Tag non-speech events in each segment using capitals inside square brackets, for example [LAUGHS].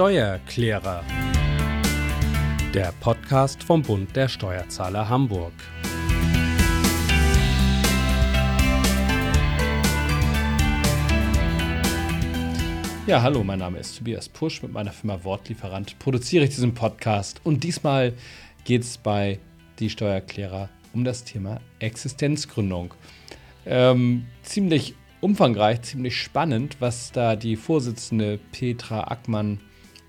Steuerklärer. Der Podcast vom Bund der Steuerzahler Hamburg. Ja, hallo, mein Name ist Tobias Pusch. Mit meiner Firma Wortlieferant produziere ich diesen Podcast. Und diesmal geht es bei Die Steuerklärer um das Thema Existenzgründung. Ähm, ziemlich umfangreich, ziemlich spannend, was da die Vorsitzende Petra Ackmann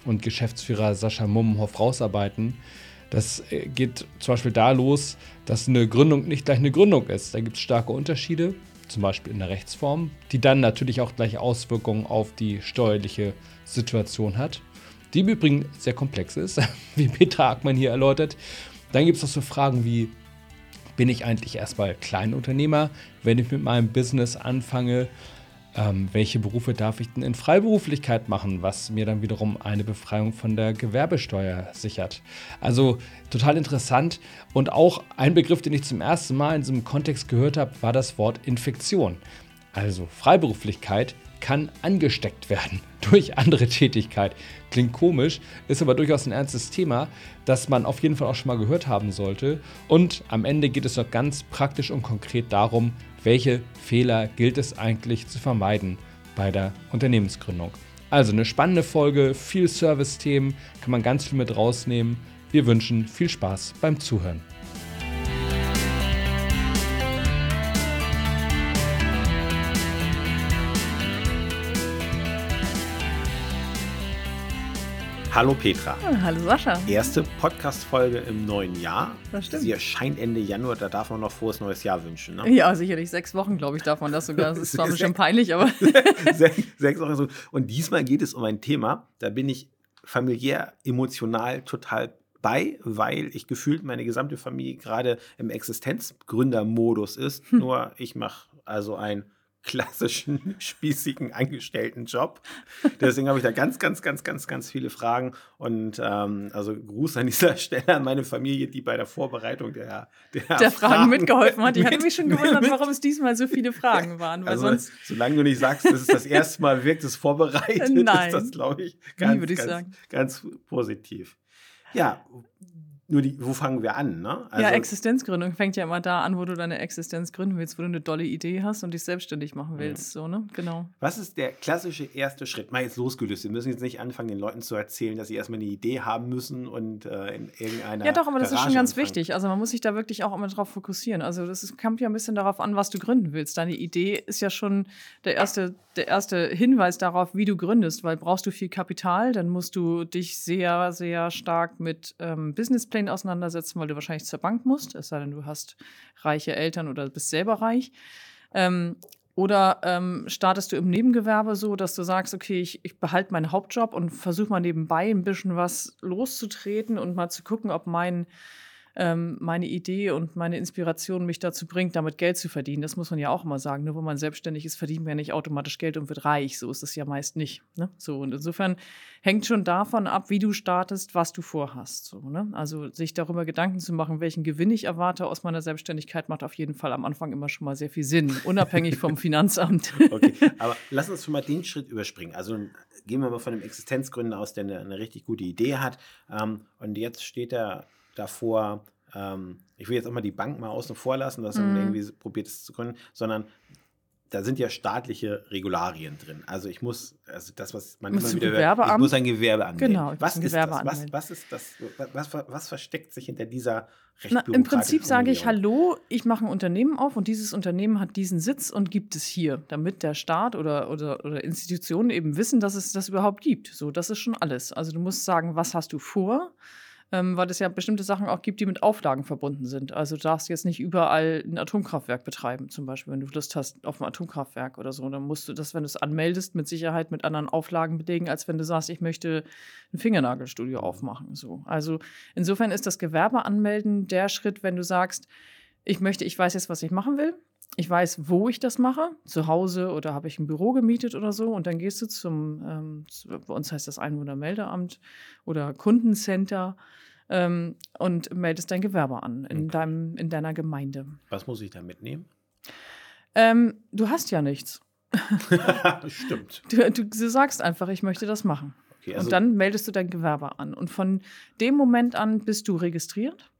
und Geschäftsführer Sascha Mummenhoff rausarbeiten. Das äh, geht zum Beispiel da los, dass eine Gründung nicht gleich eine Gründung ist. Da gibt es starke Unterschiede, zum Beispiel in der Rechtsform, die dann natürlich auch gleich Auswirkungen auf die steuerliche Situation hat, die im Übrigen sehr komplex ist, [LAUGHS] wie Petra Ackmann hier erläutert. Dann gibt es auch so Fragen wie, bin ich eigentlich erstmal Kleinunternehmer, wenn ich mit meinem Business anfange? Ähm, welche Berufe darf ich denn in Freiberuflichkeit machen, was mir dann wiederum eine Befreiung von der Gewerbesteuer sichert? Also total interessant. Und auch ein Begriff, den ich zum ersten Mal in diesem Kontext gehört habe, war das Wort Infektion. Also Freiberuflichkeit kann angesteckt werden [LAUGHS] durch andere Tätigkeit. Klingt komisch, ist aber durchaus ein ernstes Thema, das man auf jeden Fall auch schon mal gehört haben sollte. Und am Ende geht es noch ganz praktisch und konkret darum, welche Fehler gilt es eigentlich zu vermeiden bei der Unternehmensgründung. Also eine spannende Folge, viel Service-Themen, kann man ganz viel mit rausnehmen. Wir wünschen viel Spaß beim Zuhören. Hallo Petra. hallo Sascha. Erste Podcast-Folge im neuen Jahr. Das stimmt. Sie erscheint Ende Januar, da darf man noch frohes neues Jahr wünschen. Ne? Ja, sicherlich. Sechs Wochen, glaube ich, darf man das sogar. [LAUGHS] Das ist zwar ein bisschen peinlich, aber. [LAUGHS] sechs, [LAUGHS] sechs Wochen so. Und diesmal geht es um ein Thema, da bin ich familiär, emotional total bei, weil ich gefühlt meine gesamte Familie gerade im Existenzgründermodus ist. Hm. Nur ich mache also ein klassischen, [LAUGHS] spießigen Angestelltenjob. Deswegen habe ich da ganz, ganz, ganz, ganz, ganz viele Fragen. Und ähm, also Gruß an dieser [LAUGHS] Stelle an meine Familie, die bei der Vorbereitung der, der, der Fragen, Fragen, mitgeholfen hat. Ich hatte mich schon gewundert, warum es diesmal so viele Fragen waren. also, sonst solange du nicht sagst, das ist das erste Mal wirkt es vorbereitet, Nein. ist das, glaube ich, ganz, ich ganz, ganz positiv. Ja, nur die, wo fangen wir an? Ne? Also, ja, Existenzgründung fängt ja immer da an, wo du deine Existenz gründen willst, wo du eine dolle Idee hast und dich selbstständig machen willst. Mhm. So, ne? Genau. Was ist der klassische erste Schritt? Mal jetzt losgelöst. Wir müssen jetzt nicht anfangen, den Leuten zu erzählen, dass sie erstmal eine Idee haben müssen und äh, in irgendeiner. Ja, doch, aber das Garage ist schon ganz anfangen. wichtig. Also man muss sich da wirklich auch immer drauf fokussieren. Also das ist, kommt ja ein bisschen darauf an, was du gründen willst. Deine Idee ist ja schon der erste, der erste Hinweis darauf, wie du gründest, weil brauchst du viel Kapital, dann musst du dich sehr, sehr stark mit ähm, Businessplänen auseinandersetzen weil du wahrscheinlich zur Bank musst, es sei denn, du hast reiche Eltern oder bist selber reich. Ähm, oder ähm, startest du im Nebengewerbe so, dass du sagst, okay, ich, ich behalte meinen Hauptjob und versuche mal nebenbei ein bisschen was loszutreten und mal zu gucken, ob mein ähm, meine Idee und meine Inspiration mich dazu bringt, damit Geld zu verdienen. Das muss man ja auch immer sagen. Nur wo man selbstständig ist, verdient man ja nicht automatisch Geld und wird reich. So ist es ja meist nicht. Ne? So, und insofern hängt schon davon ab, wie du startest, was du vorhast. So, ne? Also sich darüber Gedanken zu machen, welchen Gewinn ich erwarte aus meiner Selbstständigkeit, macht auf jeden Fall am Anfang immer schon mal sehr viel Sinn, unabhängig vom [LAUGHS] Finanzamt. okay, [LAUGHS] aber lass uns schon mal den Schritt überspringen. Also gehen wir mal von einem Existenzgründer aus, der eine, eine richtig gute Idee hat. Ähm, und jetzt steht er davor, ähm, ich will jetzt auch mal die Bank mal außen vor lassen, dass man mhm. irgendwie probiert es zu gründen, sondern da sind ja staatliche Regularien drin. Also ich muss, also das, was man muss immer wieder hört, ich muss ein Gewerbe anmelden. Genau, was ein ist Gewerbe das? Was, was ist das? Was, was, was, versteckt sich hinter dieser recht Na, Im Prinzip sage ich, hallo, ich mache ein Unternehmen auf und dieses Unternehmen hat diesen Sitz und gibt es hier, damit der Staat oder, oder, oder Institutionen eben wissen, dass es das überhaupt gibt. So, das ist schon alles. Also du musst sagen, was hast du vor? Ähm, weil es ja bestimmte Sachen auch gibt, die mit Auflagen verbunden sind. Also du darfst jetzt nicht überall ein Atomkraftwerk betreiben, zum Beispiel, wenn du Lust hast auf ein Atomkraftwerk oder so. Dann musst du das, wenn du es anmeldest, mit Sicherheit mit anderen Auflagen belegen, als wenn du sagst, ich möchte ein Fingernagelstudio aufmachen. So. Also insofern ist das Gewerbe anmelden der Schritt, wenn du sagst, ich möchte, ich weiß jetzt, was ich machen will. Ich weiß, wo ich das mache, zu Hause oder habe ich ein Büro gemietet oder so. Und dann gehst du zum, ähm, bei uns heißt das Einwohnermeldeamt oder Kundencenter ähm, und meldest dein Gewerbe an in, okay. deinem, in deiner Gemeinde. Was muss ich da mitnehmen? Ähm, du hast ja nichts. [LAUGHS] Stimmt. Du, du, du, sagst einfach, ich möchte das machen. Okay, also und dann meldest du dein Gewerbe an. Und von dem Moment an bist du registriert.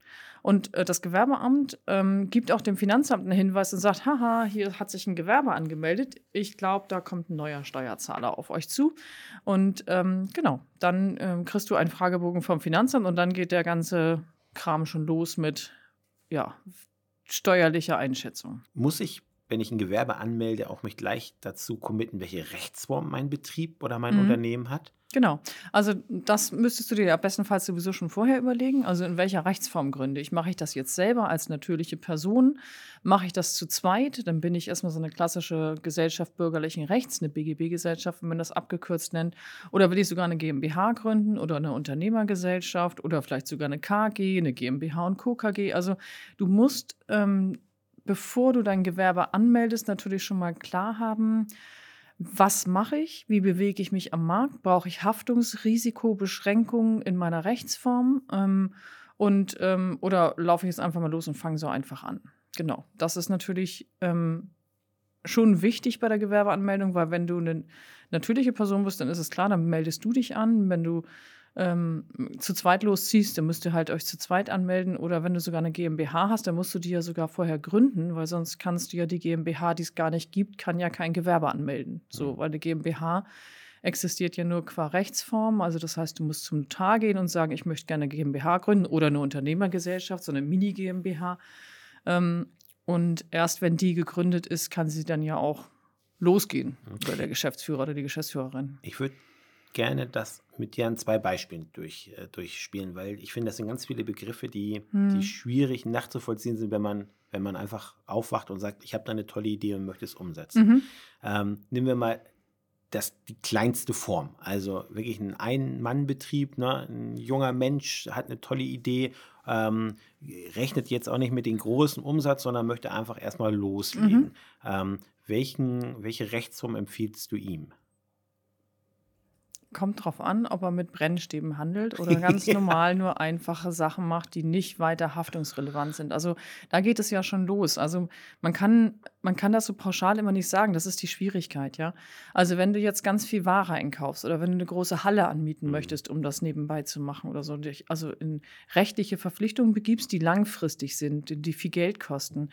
Und äh, das Gewerbeamt ähm, gibt auch dem Finanzamt einen Hinweis und sagt, haha, hier hat sich ein Gewerbe angemeldet. Ich glaube, da kommt ein neuer Steuerzahler auf euch zu. Und ähm, genau, dann ähm, kriegst du einen Fragebogen vom Finanzamt und dann geht der ganze Kram schon los mit, ja, steuerlicher Einschätzung. muss ich, wenn ich ein Gewerbe anmelde, auch mich gleich dazu committen, welche Rechtsform mein Betrieb oder mein Mhm. Unternehmen hat? Genau. Also das müsstest du dir ja bestenfalls sowieso schon vorher überlegen. Also in welcher Rechtsform gründe ich? Mache ich das jetzt selber als natürliche Person? Mache ich das zu zweit? Dann bin ich erstmal so eine klassische Gesellschaft bürgerlichen Rechts, eine BGB-Gesellschaft, wenn man das abgekürzt nennt. Oder will ich sogar eine GmbH gründen oder eine Unternehmergesellschaft oder vielleicht sogar eine KG, eine GmbH und Co. KG. Also du musst, ähm, bevor du dein Gewerbe anmeldest, natürlich schon mal klar haben, was mache ich? Wie bewege ich mich am Markt? Brauche ich Haftungsrisikobeschränkungen in meiner Rechtsform? Ähm, und, ähm, oder laufe ich jetzt einfach mal los und fange so einfach an? Genau. Das ist natürlich ähm, schon wichtig bei der Gewerbeanmeldung, weil wenn du eine natürliche Person bist, dann ist es klar, dann meldest du dich an. Wenn du ähm, zu zweit losziehst, dann müsst ihr halt euch zu zweit anmelden. Oder wenn du sogar eine GmbH hast, dann musst du die ja sogar vorher gründen, weil sonst kannst du ja die GmbH, die es gar nicht gibt, kann ja kein Gewerbe anmelden. So, weil eine GmbH existiert ja nur qua Rechtsform. Also das heißt, du musst zum Notar gehen und sagen, ich möchte gerne eine GmbH gründen oder eine Unternehmergesellschaft, so eine Mini-GmbH. Ähm, und erst wenn die gegründet ist, kann sie dann ja auch losgehen. Oder der Geschäftsführer oder die Geschäftsführerin. Ich würde gerne das mit dir an zwei Beispielen durch, äh, durchspielen, weil ich finde, das sind ganz viele Begriffe, die, Hm. die schwierig nachzuvollziehen sind, wenn man, wenn man einfach aufwacht und sagt, ich habe da eine tolle Idee und möchte es umsetzen. Mhm. Ähm, nehmen wir mal das, die kleinste Form. Also wirklich ein Ein-Mann-Betrieb, ne? ein junger Mensch hat eine tolle Idee, ähm, rechnet jetzt auch nicht mit dem großen Umsatz, sondern möchte einfach erstmal loslegen. Mhm. Ähm, welchen, welche Rechtsform empfiehlst du ihm? Kommt drauf an, ob er mit Brennstäben handelt oder [LAUGHS] ganz normal nur einfache Sachen macht, die nicht weiter haftungsrelevant sind. Also da geht es ja schon los. Also man kann, man kann das so pauschal immer nicht sagen. Das ist die Schwierigkeit, ja. Also wenn du jetzt ganz viel Ware einkaufst oder wenn du eine große Halle anmieten Mhm. möchtest, um das nebenbei zu machen oder so, dich also in rechtliche Verpflichtungen begibst, die langfristig sind, die- die viel Geld kosten,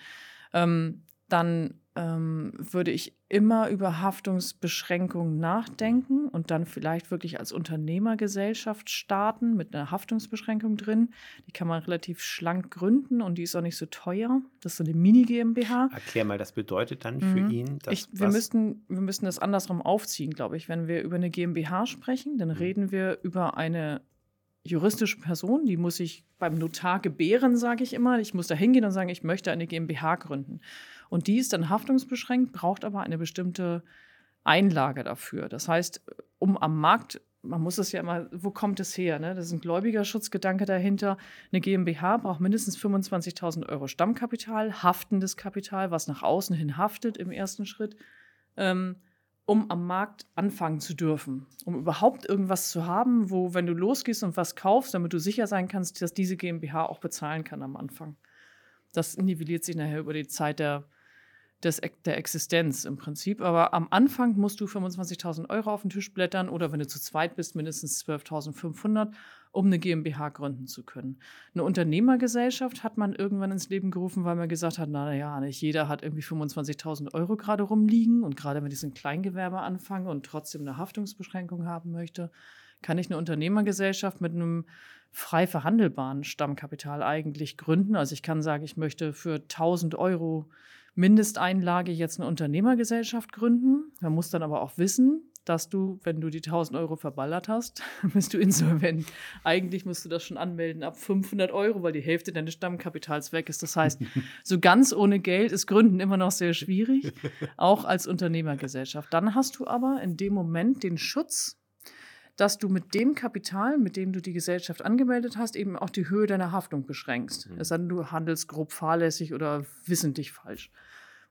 ähm, dann ähm, würde ich immer über Haftungsbeschränkungen nachdenken und dann vielleicht wirklich als Unternehmergesellschaft starten mit einer Haftungsbeschränkung drin. Die kann man relativ schlank gründen und die ist auch nicht so teuer. Das ist so eine Mini-GmbH. Erklär mal, das bedeutet dann für Mhm. ihn, dass Ich, wir, müssten, wir müssten das andersrum aufziehen, glaube ich. Wenn wir über eine GmbH sprechen, dann Mhm. reden wir über eine juristische Person, die muss sich beim Notar gebären, sage ich immer. Ich muss da hingehen und sagen, ich möchte eine GmbH gründen. Und die ist dann haftungsbeschränkt, braucht aber eine bestimmte Einlage dafür. Das heißt, um am Markt, man muss es ja immer, wo kommt es her? Ne? Das ist ein Gläubigerschutzgedanke dahinter. Eine GmbH braucht mindestens 25.000 Euro Stammkapital, haftendes Kapital, was nach außen hin haftet im ersten Schritt, ähm, um am Markt anfangen zu dürfen. Um überhaupt irgendwas zu haben, wo, wenn du losgehst und was kaufst, damit du sicher sein kannst, dass diese GmbH auch bezahlen kann am Anfang. Das nivelliert sich nachher über die Zeit der, des, der Existenz im Prinzip. Aber am Anfang musst du 25.000 Euro auf den Tisch blättern oder wenn du zu zweit bist, mindestens 12.500, um eine GmbH gründen zu können. Eine Unternehmergesellschaft hat man irgendwann ins Leben gerufen, weil man gesagt hat, naja, nicht jeder hat irgendwie 25.000 Euro gerade rumliegen und gerade wenn ich ein Kleingewerbe anfange und trotzdem eine Haftungsbeschränkung haben möchte, kann ich eine Unternehmergesellschaft mit einem frei verhandelbaren Stammkapital eigentlich gründen. Also ich kann sagen, ich möchte für 1000 Euro Mindesteinlage jetzt eine Unternehmergesellschaft gründen. Man muss dann aber auch wissen, dass du, wenn du die 1000 Euro verballert hast, [LAUGHS] bist du insolvent. Eigentlich musst du das schon anmelden ab 500 Euro, weil die Hälfte deines Stammkapitals weg ist. Das heißt, [LAUGHS] so ganz ohne Geld ist Gründen immer noch sehr schwierig, [LAUGHS] auch als Unternehmergesellschaft. Dann hast du aber in dem Moment den Schutz, dass du mit dem Kapital, mit dem du die Gesellschaft angemeldet hast, eben auch die Höhe deiner Haftung beschränkst. Es sei denn, du handelst grob fahrlässig oder wissentlich falsch.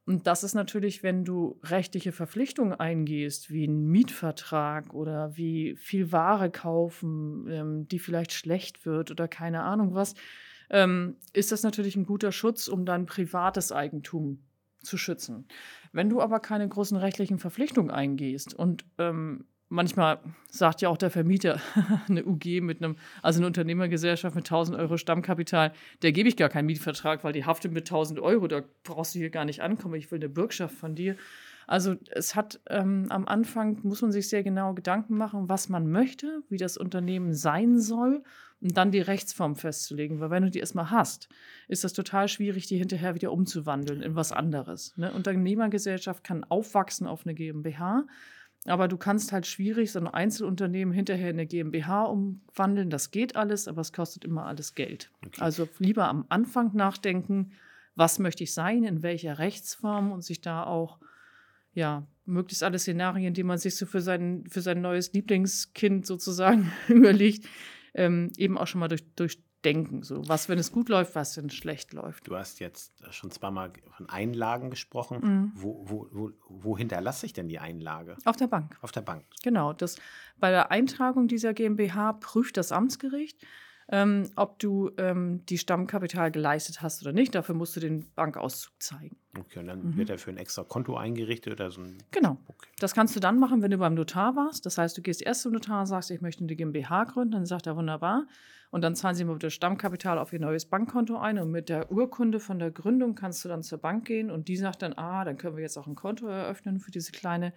Und das ist natürlich, wenn du rechtliche Verpflichtungen eingehst, wie einen Mietvertrag oder wie viel Ware kaufen, ähm, die vielleicht schlecht wird oder keine Ahnung was, ähm, ist das natürlich ein guter Schutz, um dein privates Eigentum zu schützen. Wenn du aber keine großen rechtlichen Verpflichtungen eingehst und ähm, manchmal sagt ja auch der Vermieter, [LAUGHS] eine UG mit einem, also eine Unternehmergesellschaft mit 1000 Euro Stammkapital, der gebe ich gar keinen Mietvertrag, weil die haftet mit 1000 Euro, da brauchst du hier gar nicht ankommen, ich will eine Bürgschaft von dir. Also es hat ähm, am Anfang, muss man sich sehr genau Gedanken machen, was man möchte, wie das Unternehmen sein soll und dann die Rechtsform festzulegen. Weil wenn du die erstmal hast, ist das total schwierig, die hinterher wieder umzuwandeln in was anderes. Ne? Unternehmergesellschaft kann aufwachsen auf eine GmbH aber du kannst halt schwierig so ein Einzelunternehmen hinterher in eine GmbH umwandeln. Das geht alles, aber es kostet immer alles Geld. Okay. Also lieber am Anfang nachdenken, was möchte ich sein, in welcher Rechtsform und sich da auch, ja, möglichst alle Szenarien, die man sich so für sein, für sein neues Lieblingskind sozusagen [LAUGHS] überlegt, ähm, eben auch schon mal durch, durch, denken. So, was, wenn es gut läuft, was, wenn es schlecht läuft. Du hast jetzt schon zweimal von Einlagen gesprochen. Mhm. Wo, wo, wo, wo hinterlasse ich denn die Einlage? Auf der Bank. Auf der Bank. Genau. Das, bei der Eintragung dieser GmbH prüft das Amtsgericht, ähm, ob du ähm, die Stammkapital geleistet hast oder nicht. Dafür musst du den Bankauszug zeigen. Okay, und dann mhm. wird dafür ein extra Konto eingerichtet oder so ein. Genau. Okay. Das kannst du dann machen, wenn du beim Notar warst. Das heißt, du gehst erst zum Notar, sagst, ich möchte eine GmbH gründen, dann sagt er wunderbar. Und dann zahlen sie mit das Stammkapital auf ihr neues Bankkonto ein. Und mit der Urkunde von der Gründung kannst du dann zur Bank gehen und die sagt dann, ah, dann können wir jetzt auch ein Konto eröffnen für diese kleine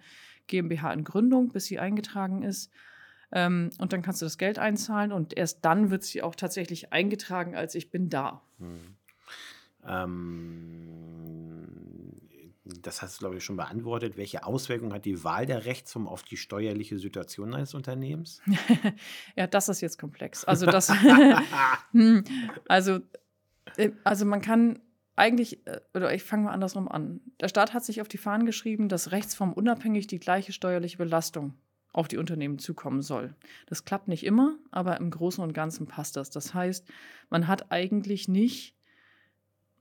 GmbH in Gründung, bis sie eingetragen ist. Ähm, und dann kannst du das Geld einzahlen und erst dann wird sie auch tatsächlich eingetragen, als ich bin da. Hm. Ähm, das hast du, glaube ich, schon beantwortet. Welche Auswirkungen hat die Wahl der Rechtsform auf die steuerliche Situation eines Unternehmens? [LAUGHS] ja, das ist jetzt komplex. Also, das, [LAUGHS] [LAUGHS] hm, also, äh, also man kann eigentlich, äh, oder ich fange mal andersrum an. Der Staat hat sich auf die Fahnen geschrieben, dass Rechtsform unabhängig die gleiche steuerliche Belastung auf die Unternehmen zukommen soll. Das klappt nicht immer, aber im Großen und Ganzen passt das. Das heißt, man hat eigentlich nicht,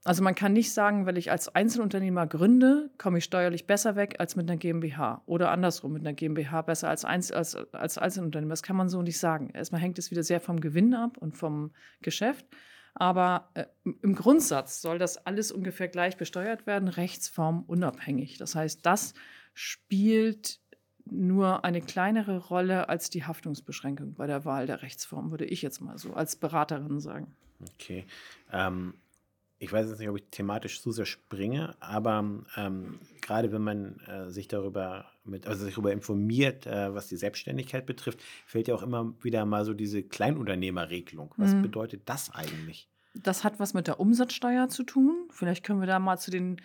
also man kann nicht sagen, weil ich als Einzelunternehmer gründe, komme ich steuerlich besser weg als mit einer GmbH oder andersrum mit einer GmbH besser als, Einzel, als, als Einzelunternehmer. Das kann man so nicht sagen. Erstmal hängt es wieder sehr vom Gewinn ab und vom Geschäft. Aber äh, im Grundsatz soll das alles ungefähr gleich besteuert werden, rechtsformunabhängig. Das heißt, das spielt nur eine kleinere Rolle als die Haftungsbeschränkung bei der Wahl der Rechtsform, würde ich jetzt mal so als Beraterin sagen. Okay. Ähm, ich weiß jetzt nicht, ob ich thematisch zu sehr springe, aber ähm, gerade wenn man äh, sich darüber mit, also sich darüber informiert, äh, was die Selbstständigkeit betrifft, fällt ja auch immer wieder mal so diese Kleinunternehmerregelung. Was mhm. bedeutet das eigentlich? Das hat was mit der Umsatzsteuer zu tun. Vielleicht können wir da mal zu den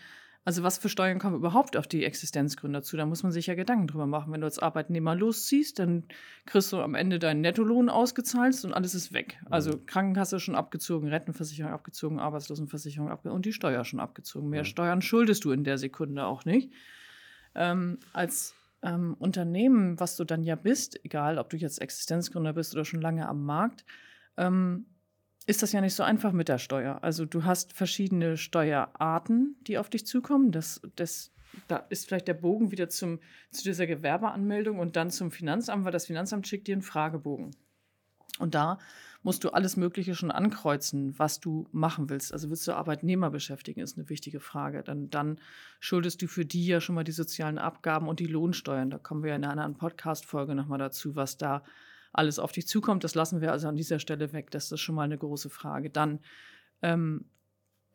also was für Steuern kommen überhaupt auf die Existenzgründer zu? Da muss man sich ja Gedanken drüber machen. Wenn du als Arbeitnehmer losziehst, dann kriegst du am Ende deinen Nettolohn ausgezahlt und alles ist weg. Also mhm. Krankenkasse schon abgezogen, Rentenversicherung abgezogen, Arbeitslosenversicherung abgezogen und die Steuer schon abgezogen. Mehr mhm. Steuern schuldest du in der Sekunde auch nicht. Ähm, als ähm, Unternehmen, was du dann ja bist, egal ob du jetzt Existenzgründer bist oder schon lange am Markt, ähm, ist das ja nicht so einfach mit der Steuer. Also du hast verschiedene Steuerarten, die auf dich zukommen. Das, das, da ist vielleicht der Bogen wieder zum, zu dieser Gewerbeanmeldung und dann zum Finanzamt, weil das Finanzamt schickt dir einen Fragebogen. Und da musst du alles Mögliche schon ankreuzen, was du machen willst. Also willst du Arbeitnehmer beschäftigen, ist eine wichtige Frage. Dann, dann schuldest du für die ja schon mal die sozialen Abgaben und die Lohnsteuern. Da kommen wir in einer anderen Podcast-Folge nochmal dazu, was da alles auf dich zukommt. Das lassen wir also an dieser Stelle weg. Das ist schon mal eine große Frage. Dann, ähm,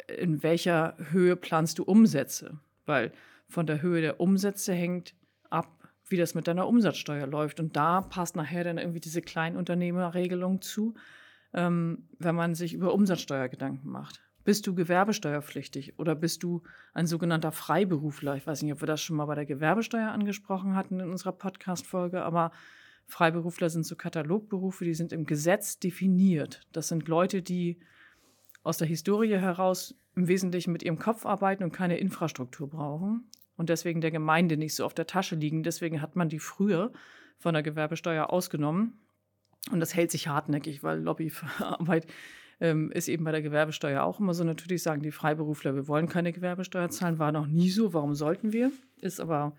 in welcher Höhe planst du Umsätze? Weil von der Höhe der Umsätze hängt ab, wie das mit deiner Umsatzsteuer läuft. Und da passt nachher dann irgendwie diese Kleinunternehmerregelung zu, ähm, wenn man sich über Umsatzsteuer Gedanken macht. Bist du gewerbesteuerpflichtig oder bist du ein sogenannter Freiberufler? Ich weiß nicht, ob wir das schon mal bei der Gewerbesteuer angesprochen hatten in unserer Podcast-Folge, aber Freiberufler sind so Katalogberufe, die sind im Gesetz definiert. Das sind Leute, die aus der Historie heraus im Wesentlichen mit ihrem Kopf arbeiten und keine Infrastruktur brauchen und deswegen der Gemeinde nicht so auf der Tasche liegen. Deswegen hat man die früher von der Gewerbesteuer ausgenommen. Und das hält sich hartnäckig, weil Lobbyarbeit ähm, ist eben bei der Gewerbesteuer auch immer so. Natürlich sagen die Freiberufler, wir wollen keine Gewerbesteuer zahlen, war noch nie so. Warum sollten wir? Ist aber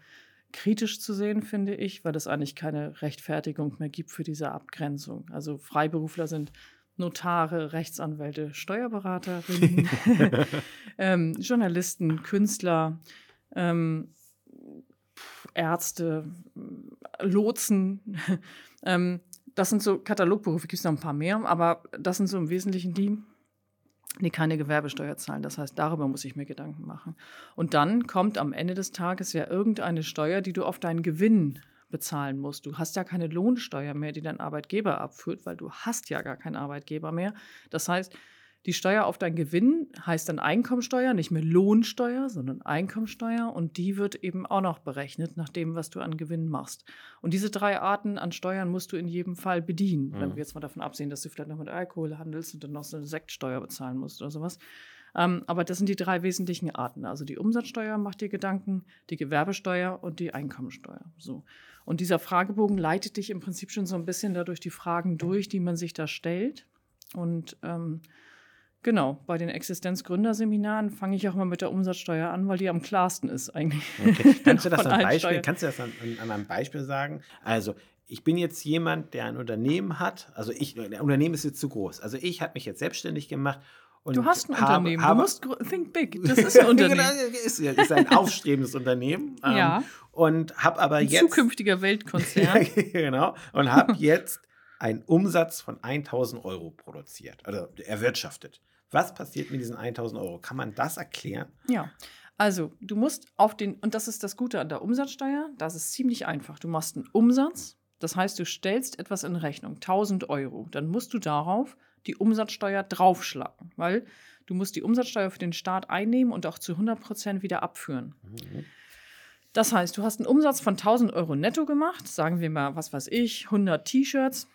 kritisch zu sehen, finde ich, weil es eigentlich keine Rechtfertigung mehr gibt für diese Abgrenzung. Also Freiberufler sind Notare, Rechtsanwälte, Steuerberaterinnen, [LAUGHS] ähm, Journalisten, Künstler, ähm, Ärzte, Lotsen. [LAUGHS] ähm, das sind so Katalogberufe, gibt es noch ein paar mehr, aber das sind so im Wesentlichen die, die keine Gewerbesteuer zahlen. Das heißt, darüber muss ich mir Gedanken machen. Und dann kommt am Ende des Tages ja irgendeine Steuer, die du auf deinen Gewinn bezahlen musst. Du hast ja keine Lohnsteuer mehr, die dein Arbeitgeber abführt, weil du hast ja gar keinen Arbeitgeber mehr. Das heißt, die Steuer auf deinen Gewinn heißt dann Einkommensteuer, nicht mehr Lohnsteuer, sondern Einkommensteuer. Und die wird eben auch noch berechnet nach dem, was du an Gewinn machst. Und diese drei Arten an Steuern musst du in jedem Fall bedienen. Mhm. Wenn wir jetzt mal davon absehen, dass du vielleicht noch mit Alkohol handelst und dann noch so eine Sektsteuer bezahlen musst oder sowas. Ähm, aber das sind die drei wesentlichen Arten. Also die Umsatzsteuer macht dir Gedanken, die Gewerbesteuer und die Einkommensteuer. So. Und dieser Fragebogen leitet dich im Prinzip schon so ein bisschen dadurch die Fragen durch, die man sich da stellt. Und ähm, Genau, bei den Existenzgründerseminaren fange ich auch mal mit der Umsatzsteuer an, weil die am klarsten ist eigentlich. Okay. Kannst du [LAUGHS] das an Beispiel, kannst du das an, an, einem Beispiel sagen? Also, ich bin jetzt jemand, der ein Unternehmen hat. Also, ich, der Unternehmen ist jetzt zu groß. Also, ich habe mich jetzt selbstständig gemacht. du hast ein habe, Unternehmen, habe, du musst think big. Das ist ein [LAUGHS] Unternehmen. genau, ist, ist ein aufstrebendes Unternehmen. [LAUGHS] Ähm, ja. Und habe aber ein jetzt. Zukünftiger Weltkonzern. genau. Und habe jetzt einen Umsatz von 1000 Euro produziert, oder erwirtschaftet. Was passiert mit diesen 1000 Euro? Kann man das erklären? Ja. Also, du musst auf den, und das ist das Gute an der Umsatzsteuer, das ist ziemlich einfach. Du machst einen Umsatz, das heißt, du stellst etwas in Rechnung, 1000 Euro. Dann musst du darauf die Umsatzsteuer draufschlagen, weil du musst die Umsatzsteuer für den Staat einnehmen und auch zu 100 Prozent wieder abführen. Mhm. Das heißt, du hast einen Umsatz von 1000 Euro netto gemacht, sagen wir mal, was weiß ich, 100 T-Shirts.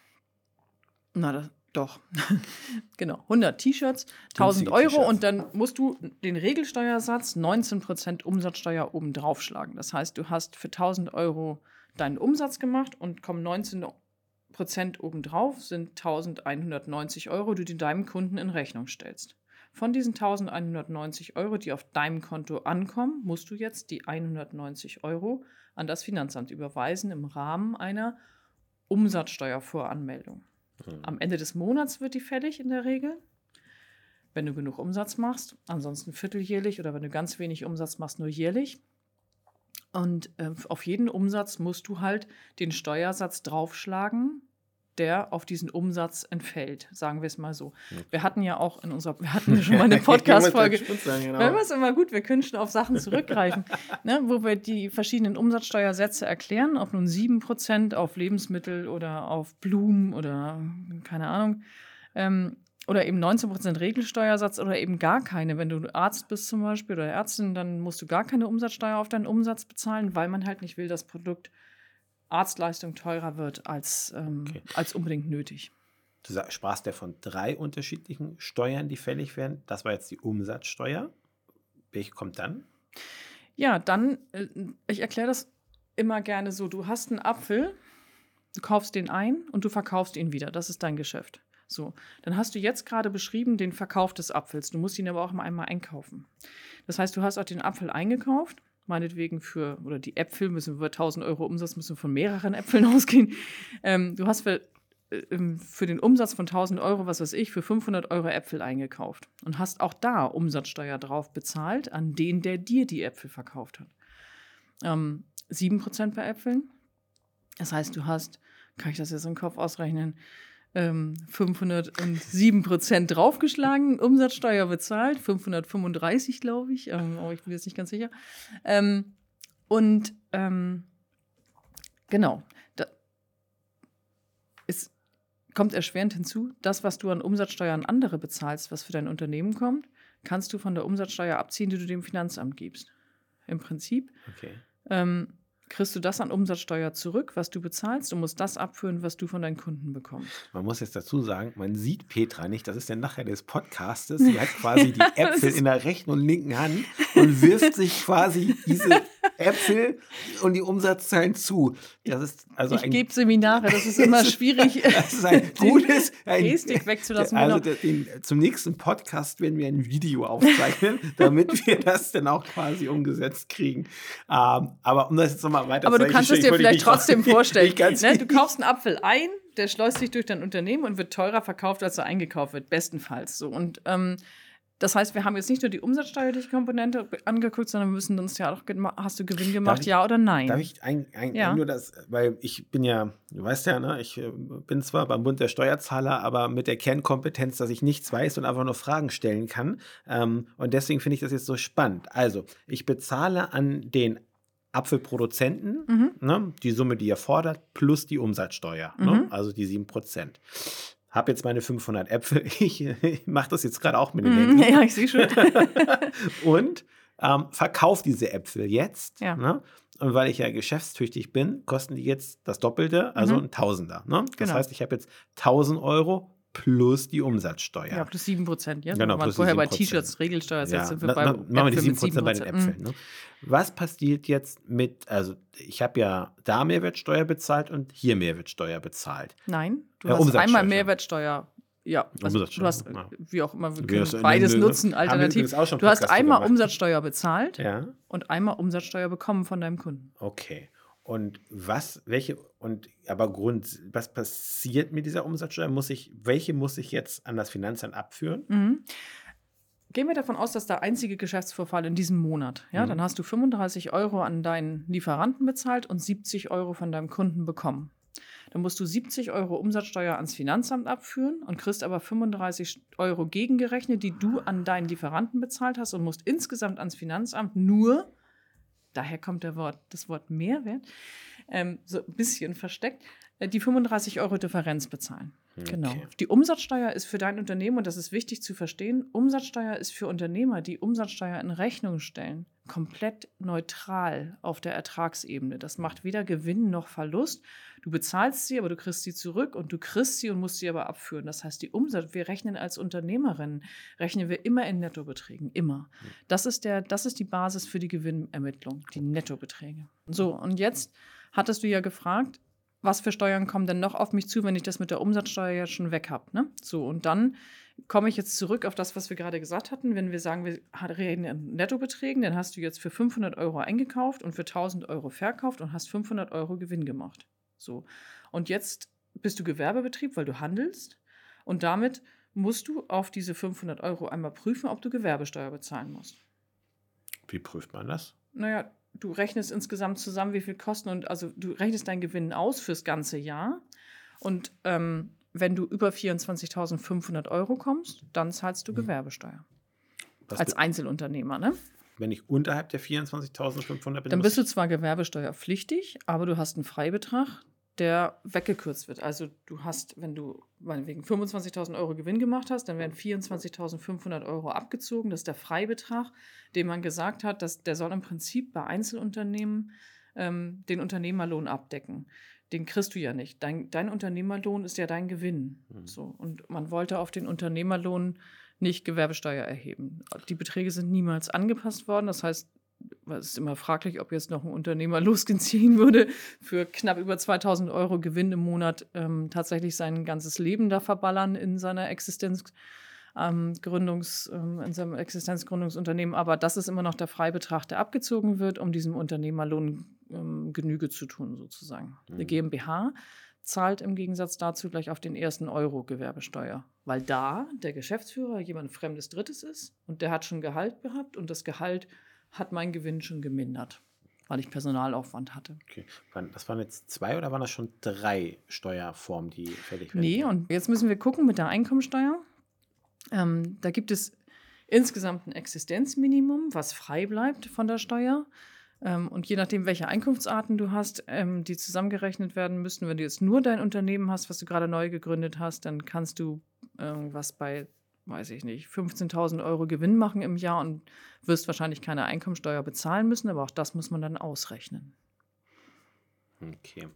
Na, das, doch, [LAUGHS] genau, 100 T-Shirts, 1000 Euro und dann musst du den Regelsteuersatz 19% Umsatzsteuer oben schlagen. Das heißt, du hast für 1000 Euro deinen Umsatz gemacht und kommen 19% obendrauf, sind 1190 Euro, die du deinem Kunden in Rechnung stellst. Von diesen 1190 Euro, die auf deinem Konto ankommen, musst du jetzt die 190 Euro an das Finanzamt überweisen im Rahmen einer Umsatzsteuervoranmeldung. Mhm. Am Ende des Monats wird die fällig in der Regel, wenn du genug Umsatz machst. Ansonsten vierteljährlich oder wenn du ganz wenig Umsatz machst, nur jährlich. Und äh, auf jeden Umsatz musst du halt den Steuersatz draufschlagen, der auf diesen Umsatz entfällt, sagen wir es mal so. Wir hatten ja auch in unserer, wir hatten ja schon mal [LAUGHS] eine Podcast-Folge. genau. Das ist immer gut, wir können schon auf Sachen zurückgreifen, [LAUGHS] ne, wo wir die verschiedenen Umsatzsteuersätze erklären, ob nun 7% auf Lebensmittel oder auf Blumen oder keine Ahnung. Ähm, oder eben 19% Regelsteuersatz oder eben gar keine. Wenn du Arzt bist zum Beispiel oder Ärztin, dann musst du gar keine Umsatzsteuer auf deinen Umsatz bezahlen, weil man halt nicht will, das Produkt Arztleistung teurer wird als, ähm, okay. als unbedingt nötig. Du sprachst ja von drei unterschiedlichen Steuern, die fällig werden. Das war jetzt die Umsatzsteuer. Welche kommt dann? Ja, dann, äh, ich erkläre das immer gerne so: Du hast einen Apfel, du kaufst den ein und du verkaufst ihn wieder. Das ist dein Geschäft. So, dann hast du jetzt gerade beschrieben den Verkauf des Apfels. Du musst ihn aber auch mal einmal einkaufen. Das heißt, du hast auch den Apfel eingekauft meinetwegen für, oder die Äpfel müssen wir 1000 Euro Umsatz, müssen von mehreren Äpfeln [LAUGHS] ausgehen. Ähm, du hast für, äh, ähm, für den Umsatz von 1000 Euro, was weiß ich, für 500 Euro Äpfel eingekauft und hast auch da Umsatzsteuer drauf bezahlt, an den, der dir die Äpfel verkauft hat. Ähm, 7% bei Äpfeln. Das heißt, du hast, kann ich das jetzt im Kopf ausrechnen, 507 ähm, Prozent draufgeschlagen, Umsatzsteuer bezahlt, 535 glaube ich, ähm, aber ich bin jetzt nicht ganz sicher. Ähm, und ähm, genau, da, es kommt erschwerend hinzu, das, was du an Umsatzsteuer an andere bezahlst, was für dein Unternehmen kommt, kannst du von der Umsatzsteuer abziehen, die du dem Finanzamt gibst. Im Prinzip. Okay. Ähm, kriegst du das an Umsatzsteuer zurück, was du bezahlst und musst das abführen, was du von deinen Kunden bekommst. Man muss jetzt dazu sagen, man sieht Petra nicht, das ist der nachher des Podcastes. Sie hat quasi die [LAUGHS] Äpfel in der rechten und linken Hand und wirft sich quasi diese Äpfel und die Umsatzzahlen zu. Das ist also ich gebe Seminare, das ist immer [LAUGHS] schwierig. [LAUGHS] das ist ein [LAUGHS] gutes ein, Gestik wegzulassen. Also genau. den, zum nächsten Podcast werden wir ein Video aufzeichnen, damit wir das dann auch quasi umgesetzt kriegen. Ähm, aber um das jetzt nochmal weiter Aber du kannst es dir vielleicht trotzdem vorstellen. Ne? Du kaufst einen Apfel ein, der schleust sich durch dein Unternehmen und wird teurer verkauft, als er eingekauft wird, bestenfalls so. Und ähm, Das heißt, wir haben jetzt nicht nur die umsatzsteuerliche Komponente angeguckt, sondern wir müssen uns ja auch, hast du Gewinn gemacht, ich, ja oder nein? Darf ich ein, ein, ja. nur das, weil ich bin ja, du weißt ja, ne, ich äh, bin zwar beim Bund der Steuerzahler, aber mit der Kernkompetenz, dass ich nichts weiß und einfach nur Fragen stellen kann. Ähm, und deswegen finde ich das jetzt so spannend. Also, ich bezahle an den Apfelproduzenten mhm. ne, die Summe, die er fordert, plus die Umsatzsteuer, ne, mhm. ne, also die 7% habe jetzt meine 500 Äpfel. [LAUGHS] Ich, ich mache das jetzt gerade auch mit den mm, Händen. Ja, ich sehe schon. [LAUGHS] und ähm, verkaufe diese Äpfel jetzt. Ja. Ne? Und weil ich ja geschäftstüchtig bin, kosten die jetzt das Doppelte, also mhm. ein Tausender. Ne? Das genau. heißt, ich habe jetzt 1000 Euro plus die Umsatzsteuer. Ja, plus 7 Prozent. Ja? Genau, plus vorher bei T-Shirts Regelsteuer, ja. sind wir bei machen wir die 7 Prozent bei den Äpfeln. Ne? Was passiert jetzt mit, also ich habe ja da Mehrwertsteuer bezahlt und hier Mehrwertsteuer bezahlt. Nein, du ja, hast einmal Mehrwertsteuer ja, also du hast, ja. wie auch immer, wir können beides Ende, nutzen, alternativ. Du hast einmal Umsatzsteuer bezahlt ja. und einmal Umsatzsteuer bekommen von deinem Kunden. Okay. Und was, welche, und aber Grund, was passiert mit dieser Umsatzsteuer? Muss ich, welche muss ich jetzt an das Finanzamt abführen? Mhm. Gehen wir davon aus, dass der einzige Geschäftsvorfall in diesem Monat, ja, mhm. dann hast du 35 Euro an deinen Lieferanten bezahlt und 70 Euro von deinem Kunden bekommen. Dann musst du 70 Euro Umsatzsteuer ans Finanzamt abführen und kriegst aber 35 Euro gegengerechnet, die du an deinen Lieferanten bezahlt hast und musst insgesamt ans Finanzamt nur daher kommt der Wort, das Wort Mehrwert, ähm, so ein bisschen versteckt, äh, die 35 Euro Differenz bezahlen. Genau. Okay. Genau. Die Umsatzsteuer ist für dein Unternehmen, und das ist wichtig zu verstehen, Umsatzsteuer ist für Unternehmer, die Umsatzsteuer in Rechnung stellen, komplett neutral auf der Ertragsebene. Das macht weder Gewinn noch Verlust. Du bezahlst sie, aber du kriegst sie zurück und du kriegst sie und musst sie aber abführen. Das heißt, die Umsatz, wir rechnen als Unternehmerin, rechnen wir immer in Nettobeträgen, immer. Das ist, der, das ist die Basis für die Gewinnermittlung, die Nettobeträge. So, und jetzt hattest du ja gefragt, was für Steuern kommen denn noch auf mich zu, wenn ich das mit der Umsatzsteuer jetzt schon weg habe. Ne? So, und dann komme ich jetzt zurück auf das, was wir gerade gesagt hatten. Wenn wir sagen, wir reden in Nettobeträgen, dann hast du jetzt für 500 Euro eingekauft und für 1000 Euro verkauft und hast 500 Euro Gewinn gemacht. So. Und jetzt bist du Gewerbebetrieb, weil du handelst. Und damit musst du auf diese 500 Euro einmal prüfen, ob du Gewerbesteuer bezahlen musst. Wie prüft man das? Naja, du rechnest insgesamt zusammen, wie viel Kosten und also du rechnest deinen Gewinn aus fürs ganze Jahr. Und ähm, wenn du über 24.500 Euro kommst, dann zahlst du mhm. Gewerbesteuer. Was als Einzelunternehmer, ne? Wenn ich unterhalb der 24.500 bin, dann bist du zwar gewerbesteuerpflichtig, aber du hast einen Freibetrag, der weggekürzt wird. Also du hast, wenn du wegen 25.000 Euro Gewinn gemacht hast, dann werden 24.500 Euro abgezogen. Das ist der Freibetrag, den man gesagt hat, dass der soll im Prinzip bei Einzelunternehmen ähm, den Unternehmerlohn abdecken. Den kriegst du ja nicht. Dein, dein Unternehmerlohn ist ja dein Gewinn. Mhm. So. Und man wollte auf den Unternehmerlohn nicht Gewerbesteuer erheben. Die Beträge sind niemals angepasst worden. Das heißt, es ist immer fraglich, ob jetzt noch ein Unternehmer [LAUGHS] losgeziehen würde, für knapp über 2000 Euro Gewinn im Monat ähm, tatsächlich sein ganzes Leben da verballern in seiner Existenzgründungs, ähm, ähm, in seinem Existenzgründungsunternehmen. Aber das ist immer noch der Freibetrag, der abgezogen wird, um diesem Unternehmerlohn ähm, Genüge zu tun, sozusagen. Mhm. Eine GmbH zahlt im Gegensatz dazu gleich auf den ersten Euro Gewerbesteuer, weil da der Geschäftsführer jemand Fremdes Drittes ist und der hat schon Gehalt gehabt und das Gehalt hat mein Gewinn schon gemindert, weil ich Personalaufwand hatte. Okay. Das waren jetzt zwei oder waren das schon drei Steuerformen, die fällig werden? Nee, und jetzt müssen wir gucken mit der Einkommensteuer. Ähm, da gibt es insgesamt ein Existenzminimum, was frei bleibt von der Steuer. Ähm, und je nachdem, welche Einkunftsarten du hast, ähm, die zusammengerechnet werden müssen, wenn du jetzt nur dein Unternehmen hast, was du gerade neu gegründet hast, dann kannst du irgendwas bei weiß ich nicht, 15.000 Euro Gewinn machen im Jahr und wirst wahrscheinlich keine Einkommensteuer bezahlen müssen, aber auch das muss man dann ausrechnen. Okay.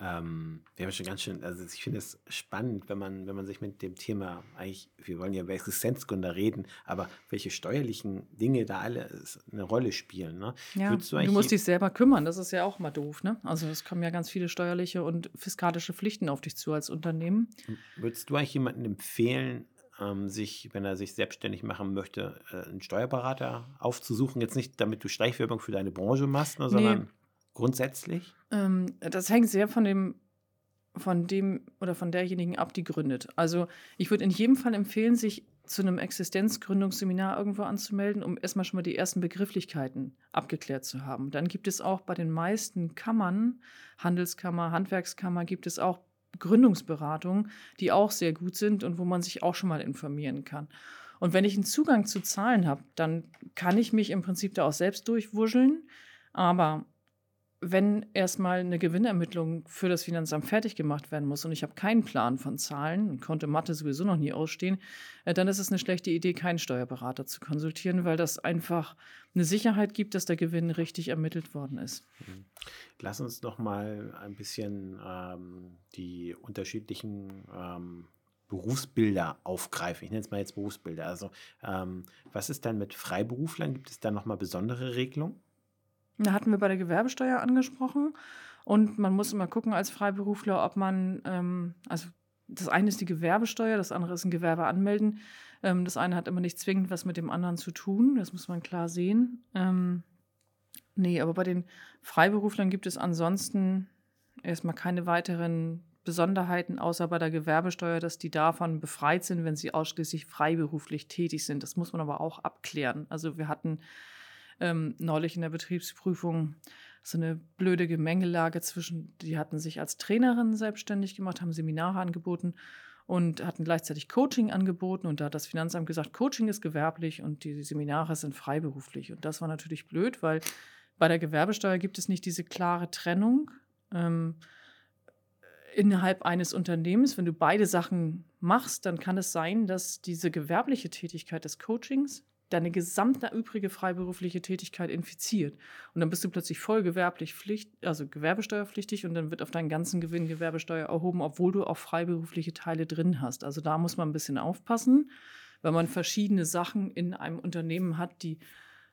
Ähm, wir haben schon ganz schön, also ich finde es spannend, wenn man, wenn man sich mit dem Thema eigentlich, wir wollen ja über Existenzgründer reden, aber welche steuerlichen Dinge da alle eine Rolle spielen. Ne? Ja, du, du, musst dich selber kümmern, das ist ja auch mal doof. Ne? Also es kommen ja ganz viele steuerliche und fiskalische Pflichten auf dich zu als Unternehmen. Würdest du eigentlich jemanden empfehlen, ähm, sich, wenn er sich selbstständig machen möchte, äh, einen Steuerberater aufzusuchen. Jetzt nicht, damit du Streichwerbung für deine Branche machst, ne, sondern nee. Grundsätzlich? Ähm, das hängt sehr von dem von dem oder von derjenigen ab, die gründet. Also ich würde in jedem Fall empfehlen, sich zu einem Existenzgründungsseminar irgendwo anzumelden, um erstmal schon mal die ersten Begrifflichkeiten abgeklärt zu haben. Dann gibt es auch bei den meisten Kammern, Handelskammer, Handwerkskammer, gibt es auch Gründungsberatungen, die auch sehr gut sind und wo man sich auch schon mal informieren kann. Und wenn ich einen Zugang zu Zahlen habe, dann kann ich mich im Prinzip da auch selbst durchwuscheln. Aber wenn erstmal eine Gewinnermittlung für das Finanzamt fertig gemacht werden muss und ich habe keinen Plan von Zahlen konnte Mathe sowieso noch nie ausstehen, äh, dann ist es eine schlechte Idee, keinen Steuerberater zu konsultieren, weil das einfach eine Sicherheit gibt, dass der Gewinn richtig ermittelt worden ist. Mhm. Lass uns noch mal ein bisschen ähm, die unterschiedlichen ähm, Berufsbilder aufgreifen. Ich nenne es mal jetzt Berufsbilder. Also ähm, was ist dann mit Freiberuflern? Gibt es da noch mal besondere Regelungen? Da hatten wir bei der Gewerbesteuer angesprochen. Und man muss immer gucken als Freiberufler, ob man, ähm, also das eine ist die Gewerbesteuer, das andere ist ein Gewerbe anmelden. Ähm, das eine hat immer nicht zwingend was mit dem anderen zu tun, das muss man klar sehen. Ähm, nee, aber bei den Freiberuflern gibt es ansonsten erstmal keine weiteren Besonderheiten, außer bei der Gewerbesteuer, dass die davon befreit sind, wenn sie ausschließlich freiberuflich tätig sind. Das muss man aber auch abklären. Also wir hatten ähm, neulich in der Betriebsprüfung so eine blöde Gemengelage zwischen, die hatten sich als Trainerin selbstständig gemacht, haben Seminare angeboten und hatten gleichzeitig Coaching angeboten. Und da hat das Finanzamt gesagt, Coaching ist gewerblich und die Seminare sind freiberuflich. Und das war natürlich blöd, weil bei der Gewerbesteuer gibt es nicht diese klare Trennung. Ähm, innerhalb eines Unternehmens, wenn du beide Sachen machst, dann kann es sein, dass diese gewerbliche Tätigkeit des Coachings deine gesamte übrige freiberufliche Tätigkeit infiziert. Und dann bist du plötzlich voll gewerblich Pflicht, also gewerbesteuerpflichtig und dann wird auf deinen ganzen Gewinn Gewerbesteuer erhoben, obwohl du auch freiberufliche Teile drin hast. Also da muss man ein bisschen aufpassen, wenn man verschiedene Sachen in einem Unternehmen hat, die